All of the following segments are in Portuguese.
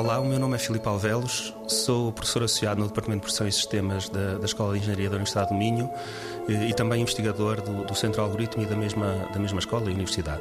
Olá, o meu nome é Filipe Alvelos, sou professor associado no Departamento de Pressão e Sistemas da, da Escola de Engenharia da Universidade do Minho e, eh, e também investigador do, do Centro Algoritmo e da mesma, da mesma escola e universidade.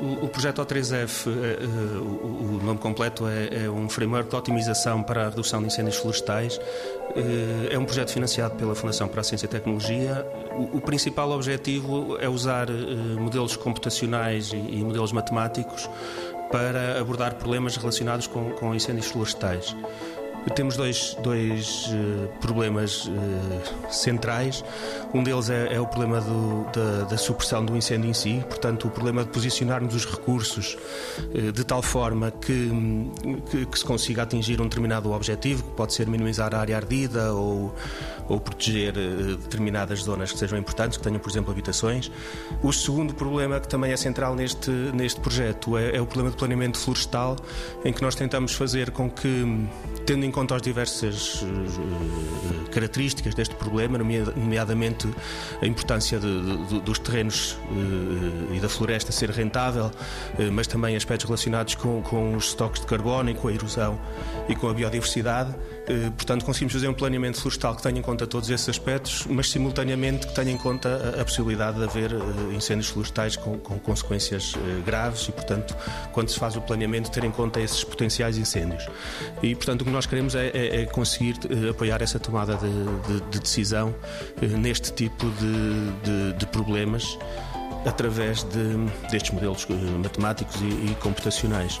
O, o projeto O3F, eh, eh, o, o, nome completo é, é, um framework de otimização para a redução de incêndios florestais. é um projeto financiado pela Fundação para a Ciência e Tecnologia. O, principal objetivo é usar modelos computacionais e, e modelos matemáticos para abordar problemas relacionados com, com incêndios florestais. Temos dois, dois uh, problemas uh, centrais. Um deles é, é o problema do, da, da, supressão do incêndio em si, portanto, o problema de posicionarmos os recursos uh, de tal forma que, que, que, se consiga atingir um determinado objetivo, que pode ser minimizar a área ardida ou, ou proteger determinadas zonas que sejam importantes, que tenham, por exemplo, habitações. O segundo problema, que também é central neste, neste projeto, é, é o problema do planeamento florestal, em que nós tentamos fazer com que, tendo em conta as diversas uh, características deste problema, nomeadamente a importância de, de, dos terrenos e da floresta ser rentável, mas também aspectos relacionados com, com os estoques de carbono e com a erosão e com a biodiversidade. Portanto, conseguimos fazer um planeamento florestal que tenha em conta todos esses aspectos, mas simultaneamente que tenha em conta a, possibilidade de haver incêndios florestais com, com consequências graves e, portanto, quando se faz o planeamento, ter em conta esses potenciais incêndios. E, portanto, o que nós queremos é, é, é conseguir apoiar essa tomada de, de, de decisão neste tipo de, de problemas através destes modelos matemáticos e, e computacionais.